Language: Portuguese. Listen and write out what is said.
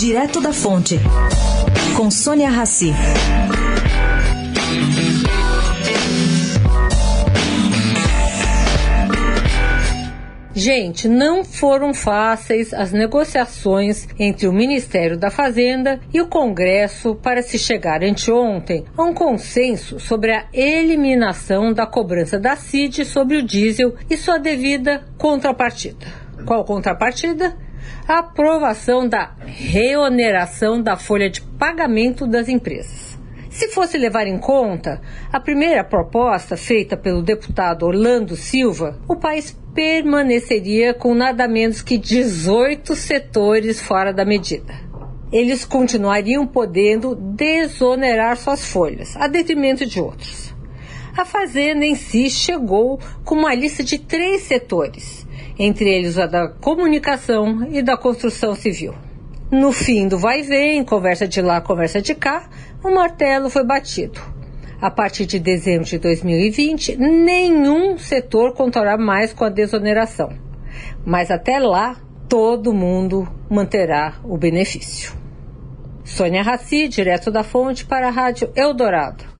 Direto da Fonte, com Sônia Rassi. Gente, não foram fáceis as negociações entre o Ministério da Fazenda e o Congresso para se chegar anteontem a um consenso sobre a eliminação da cobrança da CID sobre o diesel e sua devida contrapartida. Qual contrapartida? A aprovação da reoneração da folha de pagamento das empresas. Se fosse levar em conta a primeira proposta feita pelo deputado Orlando Silva, o país permaneceria com nada menos que 18 setores fora da medida. Eles continuariam podendo desonerar suas folhas, a detrimento de outros. A Fazenda em si chegou com uma lista de três setores, entre eles a da comunicação e da construção civil. No fim do vai vem, conversa de lá, conversa de cá, o martelo foi batido. A partir de dezembro de 2020, nenhum setor contará mais com a desoneração. Mas até lá, todo mundo manterá o benefício. Sônia Raci, direto da fonte para a Rádio Eldorado.